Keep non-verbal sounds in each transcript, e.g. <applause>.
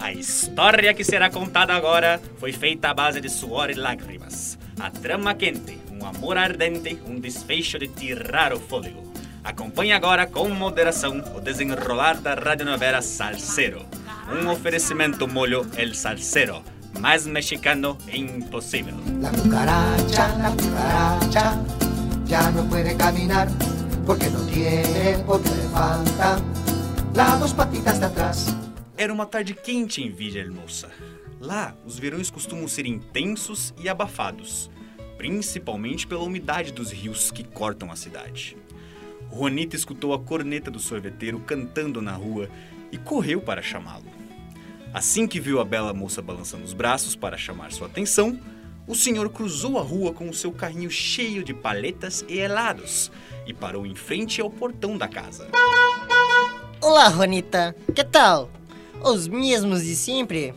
A história que será contada agora foi feita à base de suor e lágrimas. A trama quente, um amor ardente, um desfecho de tirar o fôlego. Acompanhe agora com moderação o desenrolar da radionovela Salsero. Um oferecimento molho El Salsero, mais mexicano impossível. La cucaracha, la cucaracha, ya no puede caminar porque no tiene porque le falta las dos patitas de atrás. Era uma tarde quente em Villahermosa. Lá, os verões costumam ser intensos e abafados, principalmente pela umidade dos rios que cortam a cidade. Juanita escutou a corneta do sorveteiro cantando na rua e correu para chamá-lo. Assim que viu a bela moça balançando os braços para chamar sua atenção, o senhor cruzou a rua com o seu carrinho cheio de paletas e helados e parou em frente ao portão da casa. Olá, Juanita. Que tal? Os mesmos de sempre?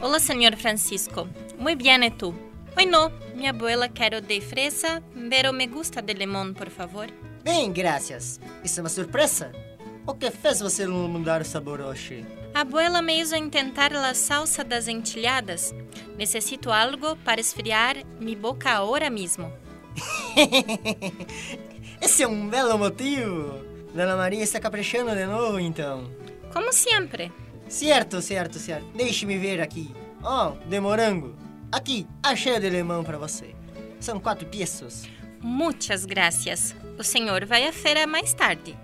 Hola, señor Francisco. Muy bien, ¿y tú? Hoy no, mi abuela quiere de fresa, pero me gusta de limón, por favor. Bem, graças. Isso é uma surpresa? O que fez você não mudar o sabor hoje? A abuela me hizo intentar la salsa das entilhadas. Necesito algo para esfriar mi boca ahora mismo. <laughs> Esse é um belo motivo. Dona Maria está caprichando de novo, então. Como siempre. Certo, certo, certo. Deixe-me ver aqui. Oh, de morango. Aqui, achei de limão para você. São quatro pesos. Muchas gracias. O senhor vai à feira mais tarde.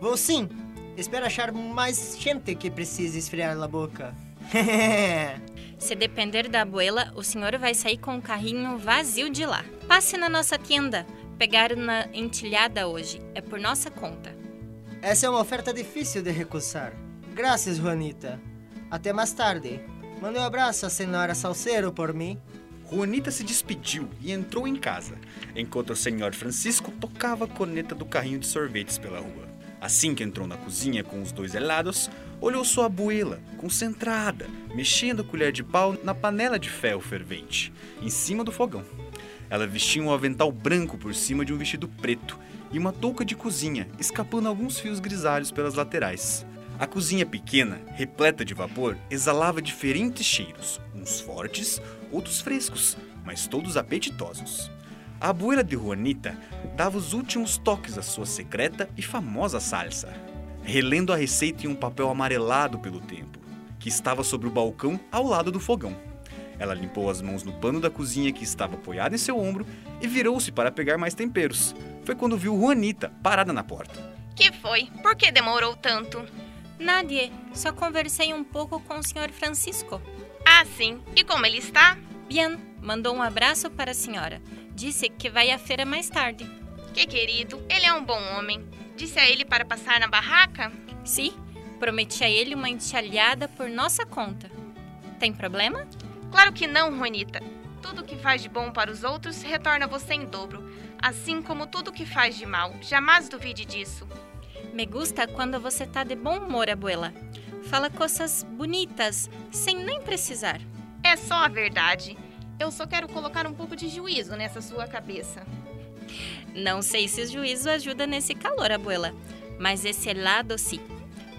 Vou sim. Espero achar mais gente que precise esfriar a boca. <laughs> Se depender da abuela, o senhor vai sair com o carrinho vazio de lá. Passe na nossa tienda. Pegar uma entilhada hoje. É por nossa conta. Essa é uma oferta difícil de recusar. Graças, Juanita. Até mais tarde. Mande um abraço à senhora Salseiro por mim. Juanita se despediu e entrou em casa, enquanto o senhor Francisco tocava a corneta do carrinho de sorvetes pela rua. Assim que entrou na cozinha com os dois helados, olhou sua abuela, concentrada, mexendo a colher de pau na panela de ferro fervente, em cima do fogão. Ela vestia um avental branco por cima de um vestido preto e uma touca de cozinha, escapando alguns fios grisalhos pelas laterais. A cozinha pequena, repleta de vapor, exalava diferentes cheiros, uns fortes, outros frescos, mas todos apetitosos. A abuela de Juanita dava os últimos toques à sua secreta e famosa salsa, relendo a receita em um papel amarelado pelo tempo, que estava sobre o balcão ao lado do fogão. Ela limpou as mãos no pano da cozinha que estava apoiado em seu ombro e virou-se para pegar mais temperos. Foi quando viu Juanita parada na porta. Que foi? Por que demorou tanto? Nadie, só conversei um pouco com o senhor Francisco. Ah, sim. E como ele está? Bien, mandou um abraço para a senhora. Disse que vai à feira mais tarde. Que querido, ele é um bom homem. Disse a ele para passar na barraca? Sim, prometi a ele uma enxalhada por nossa conta. Tem problema? Claro que não, Juanita. Tudo que faz de bom para os outros retorna a você em dobro, assim como tudo que faz de mal. Jamais duvide disso. Me gusta quando você tá de bom humor, abuela. Fala coisas bonitas, sem nem precisar. É só a verdade. Eu só quero colocar um pouco de juízo nessa sua cabeça. Não sei se o juízo ajuda nesse calor, abuela, mas esse helado sim.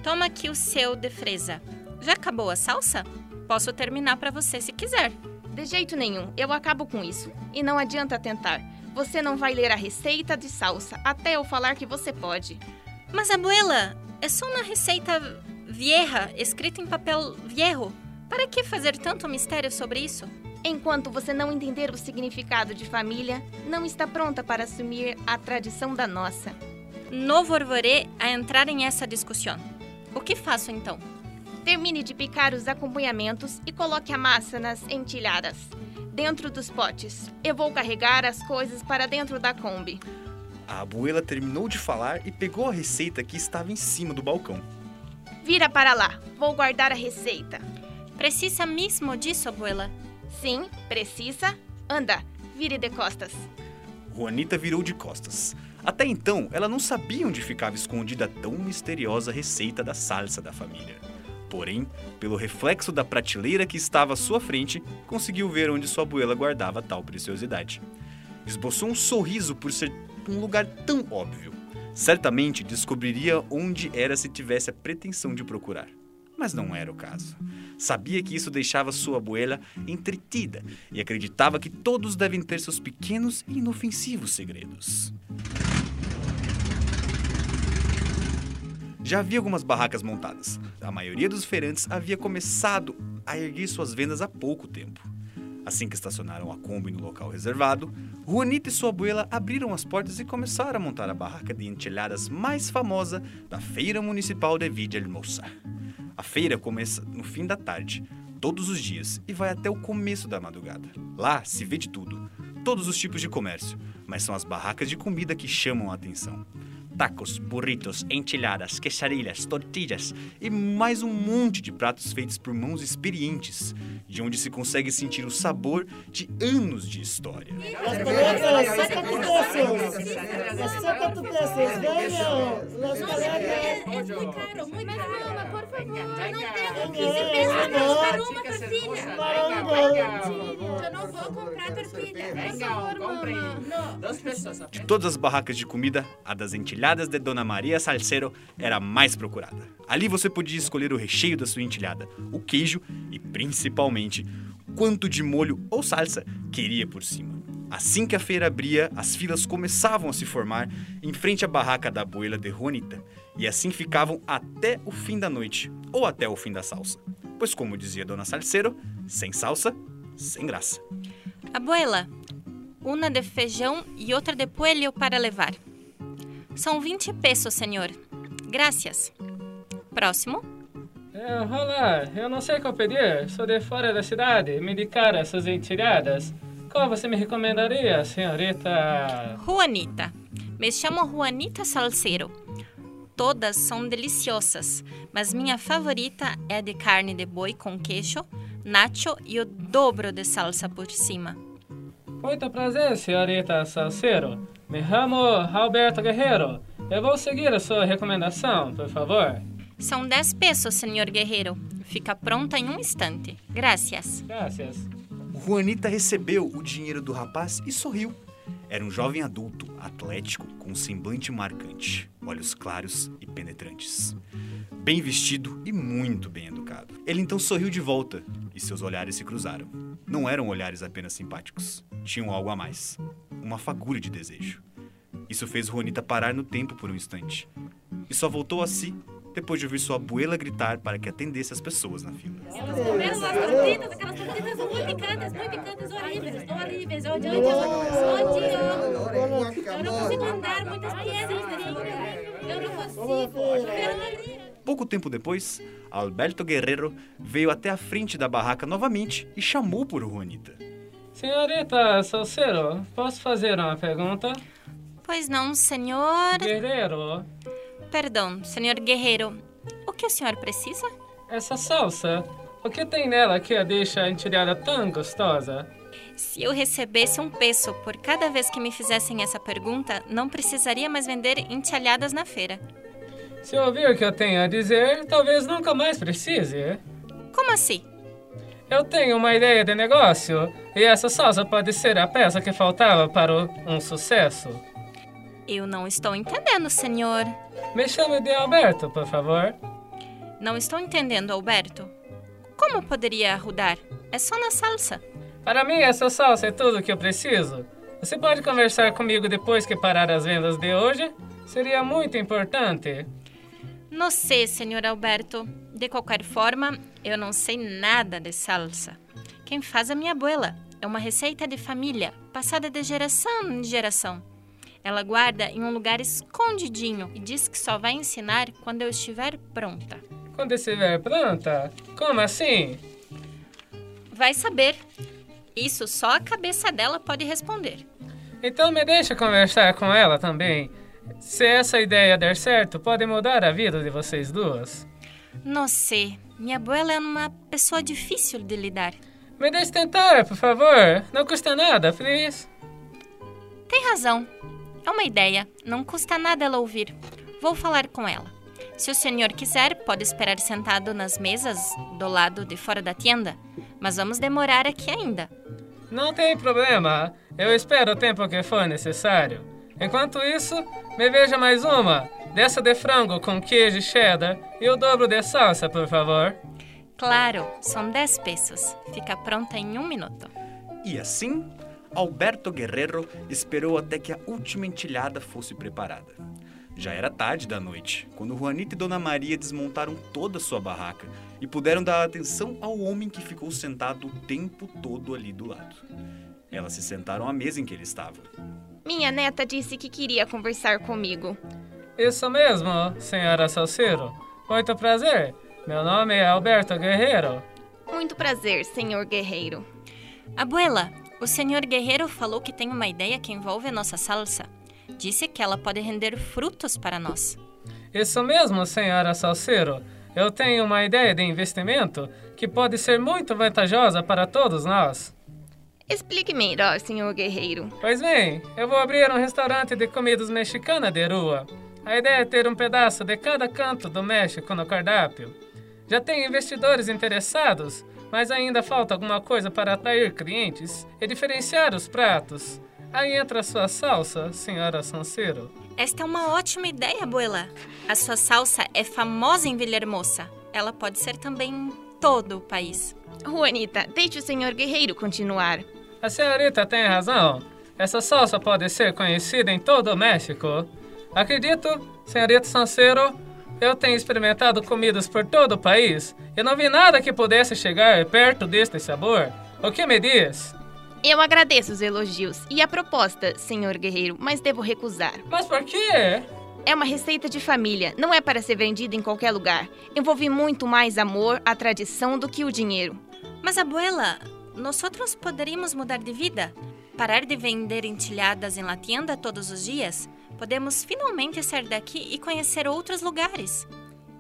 Toma aqui o seu de fresa. Já acabou a salsa? Posso terminar para você se quiser. De jeito nenhum, eu acabo com isso. E não adianta tentar. Você não vai ler a receita de salsa até eu falar que você pode. Mas, abuela, é só uma receita vieja, escrita em papel viejo. Para que fazer tanto mistério sobre isso? Enquanto você não entender o significado de família, não está pronta para assumir a tradição da nossa. Não volveré a entrar em essa discussão. O que faço então? Termine de picar os acompanhamentos e coloque a massa nas entilhadas, dentro dos potes. Eu vou carregar as coisas para dentro da Kombi. A abuela terminou de falar e pegou a receita que estava em cima do balcão. Vira para lá, vou guardar a receita. Precisa mesmo disso, abuela? Sim, precisa. Anda, vire de costas. Juanita virou de costas. Até então, ela não sabia onde ficava escondida a tão misteriosa receita da salsa da família. Porém, pelo reflexo da prateleira que estava à sua frente, conseguiu ver onde sua abuela guardava tal preciosidade. Esboçou um sorriso por ser um lugar tão óbvio. Certamente descobriria onde era se tivesse a pretensão de procurar. mas não era o caso. Sabia que isso deixava sua abuela entretida e acreditava que todos devem ter seus pequenos e inofensivos segredos. Já havia algumas barracas montadas. A maioria dos feirantes havia começado a erguer suas vendas há pouco tempo. Assim que estacionaram a Kombi no local reservado, Juanita e sua abuela abriram as portas e começaram a montar a barraca de entilhadas mais famosa da Feira Municipal de Villahermosa. A feira começa no fim da tarde, todos os dias, e vai até o começo da madrugada. Lá se vê de tudo, todos os tipos de comércio, mas são as barracas de comida que chamam a atenção tacos, burritos, enchiladas, quesadillas, tortillas e mais um monte de pratos feitos por mãos experientes, de onde se consegue sentir o sabor de anos de história. De todas as barracas de comida, a das entilhadas de Dona Maria Salcero era a mais procurada. Ali você podia escolher o recheio da sua entilhada, o queijo e, principalmente, quanto de molho ou salsa queria por cima. Assim que a feira abria, as filas começavam a se formar em frente à barraca da abuela de Juanita, e assim ficavam até o fim da noite, ou até o fim da salsa. Pois, como dizia Dona Salcero, sem salsa, sem graça. Abuela, uma de feijão e outra de coelho para levar. São 20 pesos, senhor. Graças. Próximo. É, olá, eu não sei qual pedir. Sou de fora da cidade. Me indicaram essas entilhadas. Qual você me recomendaria, senhorita? Juanita. Me chamo Juanita Salceiro. Todas são deliciosas, mas minha favorita é a de carne de boi com queijo, nacho e o dobro de salsa por cima. Muito prazer, senhorita Salceiro. Me chamo Alberto Guerreiro. Eu vou seguir a sua recomendação, por favor. São 10 pesos, senhor Guerreiro. Fica pronta em um instante. Gracias. Graças. Juanita recebeu o dinheiro do rapaz e sorriu. Era um jovem adulto, atlético, com um semblante marcante, olhos claros e penetrantes. Bem vestido e muito bem educado. Ele então sorriu de volta e seus olhares se cruzaram. Não eram olhares apenas simpáticos, tinham algo a mais uma fagulha de desejo. Isso fez Juanita parar no tempo por um instante. E só voltou a si depois de ouvir sua abuela gritar para que atendesse as pessoas na fila. Comeram as tortitas, aquelas tortitas são muito picantes, muito picantes, horríveis, horríveis. Eu odio, odio. Eu não consigo andar, muitas piedras Pouco tempo depois, Alberto Guerreiro veio até a frente da barraca novamente e chamou por Juanita. Senhorita Salceiro, posso fazer uma pergunta? Pois não, senhor. Guerreiro, Perdão, senhor Guerreiro. O que o senhor precisa? essa salsa, o que tem nela que a deixa a entilhada tão gostosa? Se eu recebesse um peso por cada vez que me fizessem essa pergunta, não precisaria mais vender entalhadas na feira. Se ouvir o que eu tenho a dizer, talvez nunca mais precise. Como assim? Eu tenho uma ideia de negócio e essa salsa pode ser a peça que faltava para um sucesso. Eu não estou entendendo, senhor. Me chame de Alberto, por favor. Não estou entendendo, Alberto. Como poderia rodar? É só na salsa. Para mim, essa salsa é tudo o que eu preciso. Você pode conversar comigo depois que parar as vendas de hoje? Seria muito importante. Não sei, senhor Alberto. De qualquer forma, eu não sei nada de salsa. Quem faz é minha abuela. É uma receita de família, passada de geração em geração. Ela guarda em um lugar escondidinho e diz que só vai ensinar quando eu estiver pronta. Quando estiver pronta? Como assim? Vai saber. Isso só a cabeça dela pode responder. Então me deixa conversar com ela também. Se essa ideia der certo, pode mudar a vida de vocês duas. Não sei. Minha abuela é uma pessoa difícil de lidar. Me deixe tentar, por favor. Não custa nada, please. Tem razão. É uma ideia. Não custa nada ela ouvir. Vou falar com ela. Se o senhor quiser, pode esperar sentado nas mesas do lado de fora da tenda. Mas vamos demorar aqui ainda. Não tem problema. Eu espero o tempo que for necessário. Enquanto isso, me veja mais uma. Dessa de frango com queijo cheddar e o dobro de salsa, por favor. Claro, são 10 pesos. Fica pronta em um minuto. E assim, Alberto Guerrero esperou até que a última entilhada fosse preparada. Já era tarde da noite, quando Juanita e Dona Maria desmontaram toda a sua barraca e puderam dar atenção ao homem que ficou sentado o tempo todo ali do lado. Elas se sentaram à mesa em que ele estava. Minha neta disse que queria conversar comigo. Isso mesmo, senhora Salceiro. Muito prazer. Meu nome é Alberto Guerreiro. Muito prazer, senhor guerreiro. Abuela, o senhor Guerreiro falou que tem uma ideia que envolve a nossa salsa. Disse que ela pode render frutos para nós. Isso mesmo, senhora Salceiro. Eu tenho uma ideia de investimento que pode ser muito vantajosa para todos nós. Explique melhor, senhor guerreiro. Pois bem, eu vou abrir um restaurante de comidas mexicana de rua. A ideia é ter um pedaço de cada canto do México no cardápio. Já tenho investidores interessados, mas ainda falta alguma coisa para atrair clientes e diferenciar os pratos. Aí entra a sua salsa, senhora Sanceiro. Esta é uma ótima ideia, abuela. A sua salsa é famosa em Villahermosa. Ela pode ser também em todo o país. Juanita, deixe o senhor guerreiro continuar. A senhorita tem razão. Essa salsa pode ser conhecida em todo o México. Acredito, senhorita Sanceiro, eu tenho experimentado comidas por todo o país e não vi nada que pudesse chegar perto deste sabor. O que me diz? Eu agradeço os elogios e a proposta, senhor guerreiro, mas devo recusar. Mas por quê? É uma receita de família, não é para ser vendida em qualquer lugar. Envolve muito mais amor, a tradição do que o dinheiro. Mas, abuela, nós outros poderíamos mudar de vida? Parar de vender entilhadas em la tienda todos os dias? Podemos finalmente sair daqui e conhecer outros lugares.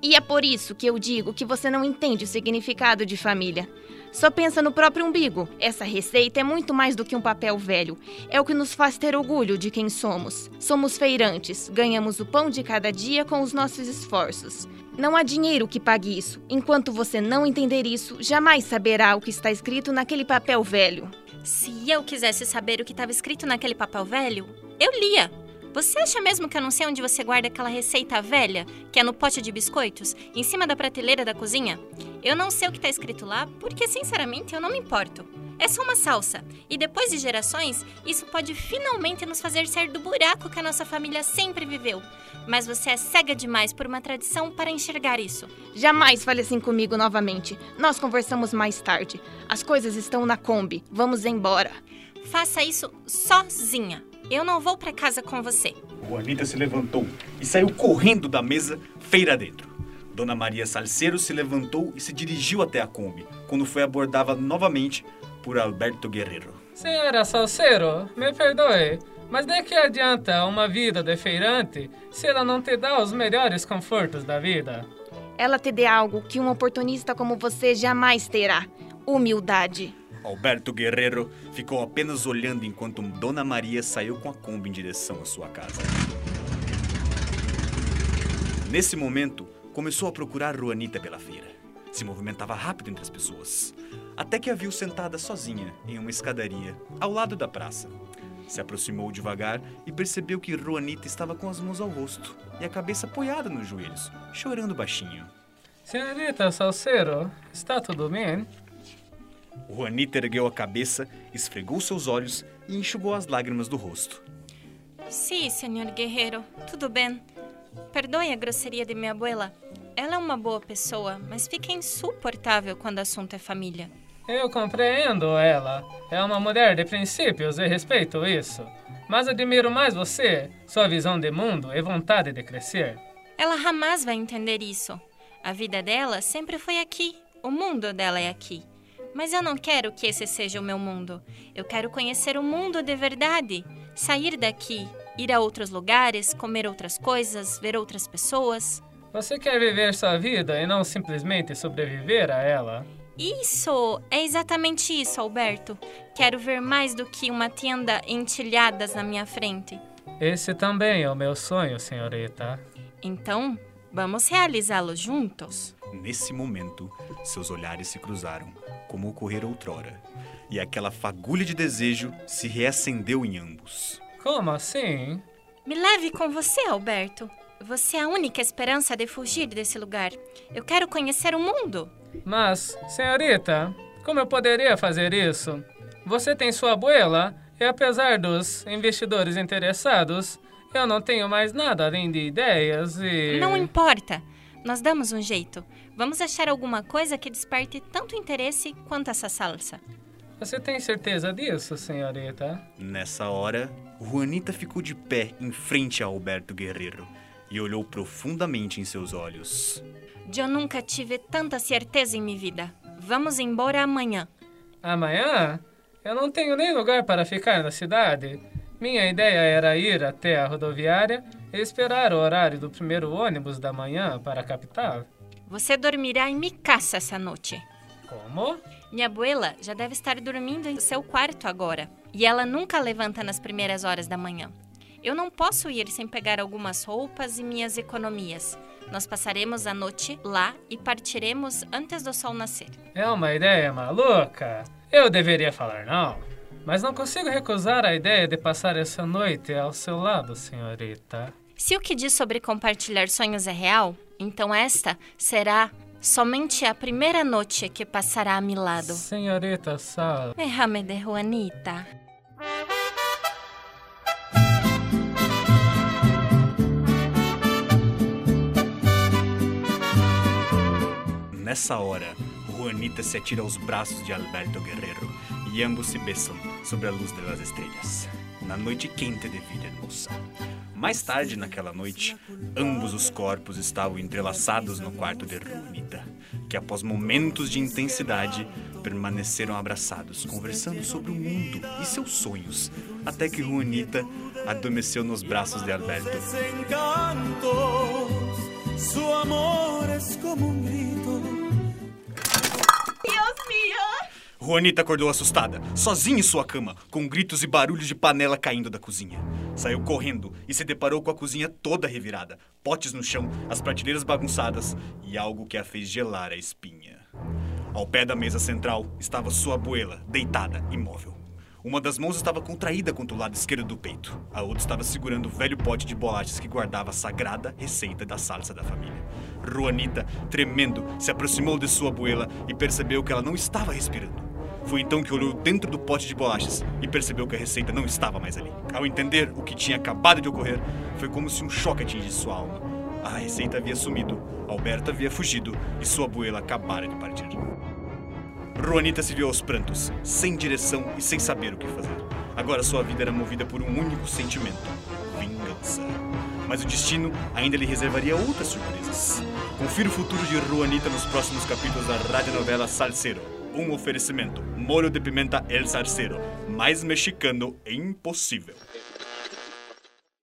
E é por isso que eu digo que você não entende o significado de família. Só pensa no próprio umbigo. Essa receita é muito mais do que um papel velho. É o que nos faz ter orgulho de quem somos. Somos feirantes, ganhamos o pão de cada dia com os nossos esforços. Não há dinheiro que pague isso. Enquanto você não entender isso, jamais saberá o que está escrito naquele papel velho. Se eu quisesse saber o que estava escrito naquele papel velho, eu lia. Você acha mesmo que eu não sei onde você guarda aquela receita velha, que é no pote de biscoitos, em cima da prateleira da cozinha? Eu não sei o que está escrito lá, porque sinceramente eu não me importo. É só uma salsa, e depois de gerações, isso pode finalmente nos fazer sair do buraco que a nossa família sempre viveu. Mas você é cega demais por uma tradição para enxergar isso. Jamais fale assim comigo novamente. Nós conversamos mais tarde. As coisas estão na Kombi. Vamos embora. Faça isso sozinha. Eu não vou para casa com você. Juanita se levantou e saiu correndo da mesa, feira dentro. Dona Maria Salceiro se levantou e se dirigiu até a Kombi, quando foi abordada novamente por Alberto Guerrero. Senhora Salceiro, me perdoe, mas de que adianta uma vida de feirante se ela não te dá os melhores confortos da vida? Ela te dê algo que um oportunista como você jamais terá: humildade. Alberto Guerrero ficou apenas olhando enquanto Dona Maria saiu com a Kombi em direção à sua casa. Nesse momento, começou a procurar Juanita pela feira. Se movimentava rápido entre as pessoas, até que a viu sentada sozinha em uma escadaria ao lado da praça. Se aproximou devagar e percebeu que Juanita estava com as mãos ao rosto e a cabeça apoiada nos joelhos, chorando baixinho. Senhorita Salceiro, está tudo bem? Juanita ergueu a cabeça, esfregou seus olhos e enxugou as lágrimas do rosto. Sim, senhor guerreiro, tudo bem. Perdoe a grosseria de minha abuela. Ela é uma boa pessoa, mas fica insuportável quando o assunto é família. Eu compreendo ela. É uma mulher de princípios e respeito isso. Mas admiro mais você, sua visão de mundo e vontade de crescer. Ela jamais vai entender isso. A vida dela sempre foi aqui. O mundo dela é aqui. Mas eu não quero que esse seja o meu mundo. Eu quero conhecer o mundo de verdade. Sair daqui, ir a outros lugares, comer outras coisas, ver outras pessoas. Você quer viver sua vida e não simplesmente sobreviver a ela? Isso! É exatamente isso, Alberto. Quero ver mais do que uma tenda entilhadas na minha frente. Esse também é o meu sonho, senhorita. Então, vamos realizá-lo juntos? Nesse momento, seus olhares se cruzaram, como ocorrera outrora, e aquela fagulha de desejo se reacendeu em ambos. Como assim? Me leve com você, Alberto. Você é a única esperança de fugir desse lugar. Eu quero conhecer o mundo. Mas, senhorita, como eu poderia fazer isso? Você tem sua abuela e apesar dos investidores interessados, eu não tenho mais nada além de ideias e. Não importa. Nós damos um jeito. Vamos achar alguma coisa que desperte tanto interesse quanto essa salsa. Você tem certeza disso, senhorita? Nessa hora, Juanita ficou de pé em frente a Alberto Guerreiro e olhou profundamente em seus olhos. Eu nunca tive tanta certeza em minha vida. Vamos embora amanhã. Amanhã? Eu não tenho nem lugar para ficar na cidade. Minha ideia era ir até a rodoviária e esperar o horário do primeiro ônibus da manhã para a capital. Você dormirá em minha casa essa noite. Como? Minha abuela já deve estar dormindo em seu quarto agora. E ela nunca levanta nas primeiras horas da manhã. Eu não posso ir sem pegar algumas roupas e minhas economias. Nós passaremos a noite lá e partiremos antes do sol nascer. É uma ideia maluca. Eu deveria falar não. Mas não consigo recusar a ideia de passar essa noite ao seu lado, senhorita. Se o que diz sobre compartilhar sonhos é real, então esta será somente a primeira noite que passará a meu lado. Senhorita Sal. Déjame de Juanita. Nessa hora, Juanita se atira aos braços de Alberto Guerreiro e ambos se beçam sobre a luz das estrelas, na noite quente de vida. Mais tarde naquela noite, ambos os corpos estavam entrelaçados no quarto de Juanita, que após momentos de intensidade permaneceram abraçados, conversando sobre o mundo e seus sonhos, até que Juanita adormeceu nos braços de Alberto. Juanita acordou assustada, sozinha em sua cama, com gritos e barulhos de panela caindo da cozinha. Saiu correndo e se deparou com a cozinha toda revirada, potes no chão, as prateleiras bagunçadas e algo que a fez gelar a espinha. Ao pé da mesa central estava sua abuela, deitada, imóvel. Uma das mãos estava contraída contra o lado esquerdo do peito. A outra estava segurando o velho pote de bolachas que guardava a sagrada receita da salsa da família. Juanita, tremendo, se aproximou de sua abuela e percebeu que ela não estava respirando. Foi então que olhou dentro do pote de bolachas e percebeu que a receita não estava mais ali. Ao entender o que tinha acabado de ocorrer, foi como se um choque atingisse sua alma. A receita havia sumido, Alberto havia fugido e sua abuela acabara de partir. Juanita se viu aos prantos, sem direção e sem saber o que fazer. Agora sua vida era movida por um único sentimento: vingança. Mas o destino ainda lhe reservaria outras surpresas. Confira o futuro de Juanita nos próximos capítulos da radionovela Salsero. Um oferecimento: molho de pimenta El Salsero. Mais mexicano é impossível.